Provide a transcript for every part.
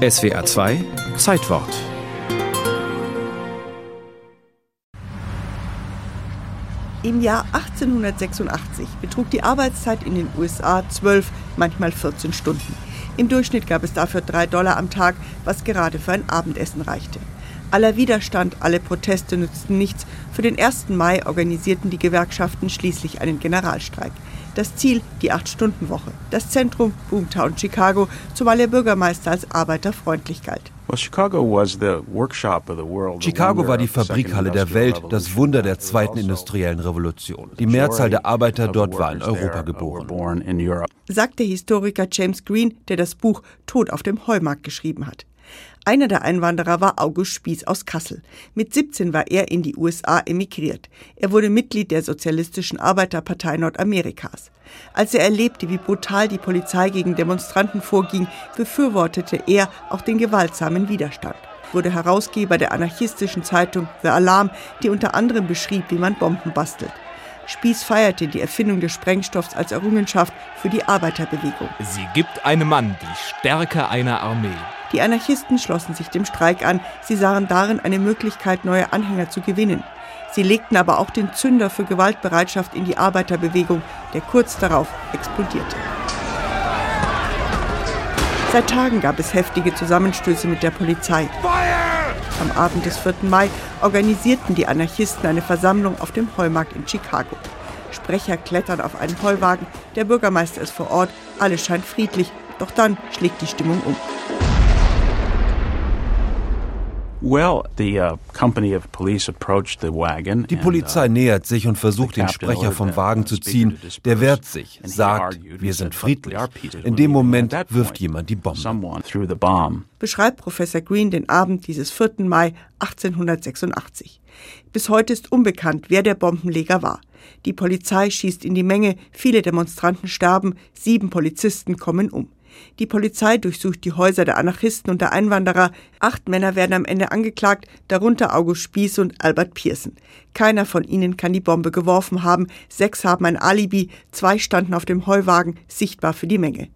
SWR 2 Zeitwort Im Jahr 1886 betrug die Arbeitszeit in den USA 12, manchmal 14 Stunden. Im Durchschnitt gab es dafür 3 Dollar am Tag, was gerade für ein Abendessen reichte. Aller Widerstand, alle Proteste nützten nichts. Für den 1. Mai organisierten die Gewerkschaften schließlich einen Generalstreik. Das Ziel die Acht-Stunden-Woche. Das Zentrum Boomtown Chicago, zumal der Bürgermeister als arbeiterfreundlich galt. Chicago war die Fabrikhalle der Welt, das Wunder der zweiten industriellen Revolution. Die Mehrzahl der Arbeiter dort war in Europa geboren. Sagt der Historiker James Green, der das Buch Tod auf dem Heumarkt geschrieben hat. Einer der Einwanderer war August Spieß aus Kassel. Mit 17 war er in die USA emigriert. Er wurde Mitglied der Sozialistischen Arbeiterpartei Nordamerikas. Als er erlebte, wie brutal die Polizei gegen Demonstranten vorging, befürwortete er auch den gewaltsamen Widerstand wurde Herausgeber der anarchistischen Zeitung The Alarm, die unter anderem beschrieb, wie man Bomben bastelt. Spieß feierte die Erfindung des Sprengstoffs als Errungenschaft für die Arbeiterbewegung. Sie gibt einem Mann die Stärke einer Armee. Die Anarchisten schlossen sich dem Streik an. Sie sahen darin eine Möglichkeit, neue Anhänger zu gewinnen. Sie legten aber auch den Zünder für Gewaltbereitschaft in die Arbeiterbewegung, der kurz darauf explodierte. Seit Tagen gab es heftige Zusammenstöße mit der Polizei. Am Abend des 4. Mai organisierten die Anarchisten eine Versammlung auf dem Heumarkt in Chicago. Sprecher klettern auf einen Heuwagen, der Bürgermeister ist vor Ort, alles scheint friedlich, doch dann schlägt die Stimmung um. Uh, die Polizei uh, nähert sich und versucht, den Sprecher vom Wagen zu ziehen. Der wehrt sich, sagt, wir sind friedlich. In dem Moment wirft jemand die Bombe. Beschreibt Professor Green den Abend dieses 4. Mai 1886. Bis heute ist unbekannt, wer der Bombenleger war. Die Polizei schießt in die Menge, viele Demonstranten sterben, sieben Polizisten kommen um. Die Polizei durchsucht die Häuser der Anarchisten und der Einwanderer. Acht Männer werden am Ende angeklagt, darunter August Spieß und Albert Pearson. Keiner von ihnen kann die Bombe geworfen haben. Sechs haben ein Alibi. Zwei standen auf dem Heuwagen, sichtbar für die Menge.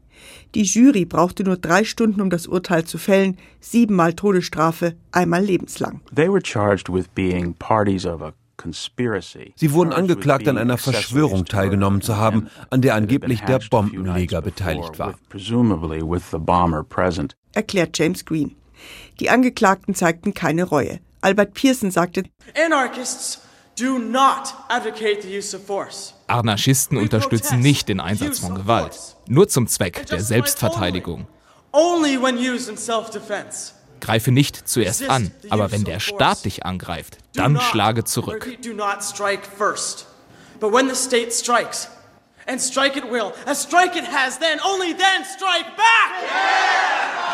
Die Jury brauchte nur drei Stunden, um das Urteil zu fällen. Siebenmal Todesstrafe, einmal lebenslang. They were charged with being parties of a Sie wurden angeklagt, an einer Verschwörung teilgenommen zu haben, an der angeblich der Bombenleger beteiligt war. Erklärt James Green. Die Angeklagten zeigten keine Reue. Albert Pearson sagte, Anarchisten unterstützen nicht den Einsatz von Gewalt, nur zum Zweck der Selbstverteidigung. Only when used in self-defense. Greife nicht zuerst an, aber wenn der Staat dich angreift, dann schlage zurück. And strike it will. As strike it has, then, only then strike back!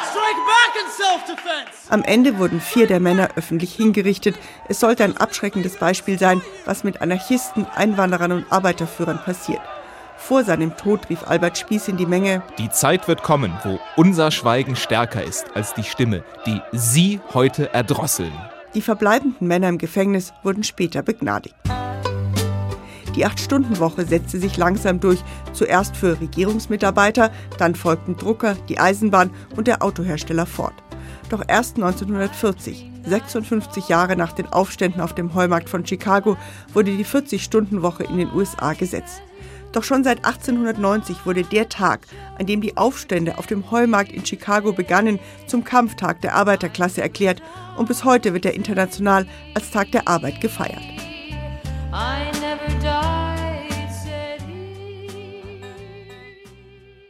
Strike back in self-defense! Am Ende wurden vier der Männer öffentlich hingerichtet. Es sollte ein abschreckendes Beispiel sein, was mit Anarchisten, Einwanderern und Arbeiterführern passiert. Vor seinem Tod rief Albert Spieß in die Menge: Die Zeit wird kommen, wo unser Schweigen stärker ist als die Stimme, die Sie heute erdrosseln. Die verbleibenden Männer im Gefängnis wurden später begnadigt. Die Acht-Stunden-Woche setzte sich langsam durch, zuerst für Regierungsmitarbeiter, dann folgten Drucker, die Eisenbahn und der Autohersteller Ford. Doch erst 1940, 56 Jahre nach den Aufständen auf dem Heumarkt von Chicago, wurde die 40-Stunden-Woche in den USA gesetzt. Doch schon seit 1890 wurde der Tag, an dem die Aufstände auf dem Heumarkt in Chicago begannen, zum Kampftag der Arbeiterklasse erklärt und bis heute wird er international als Tag der Arbeit gefeiert. Die.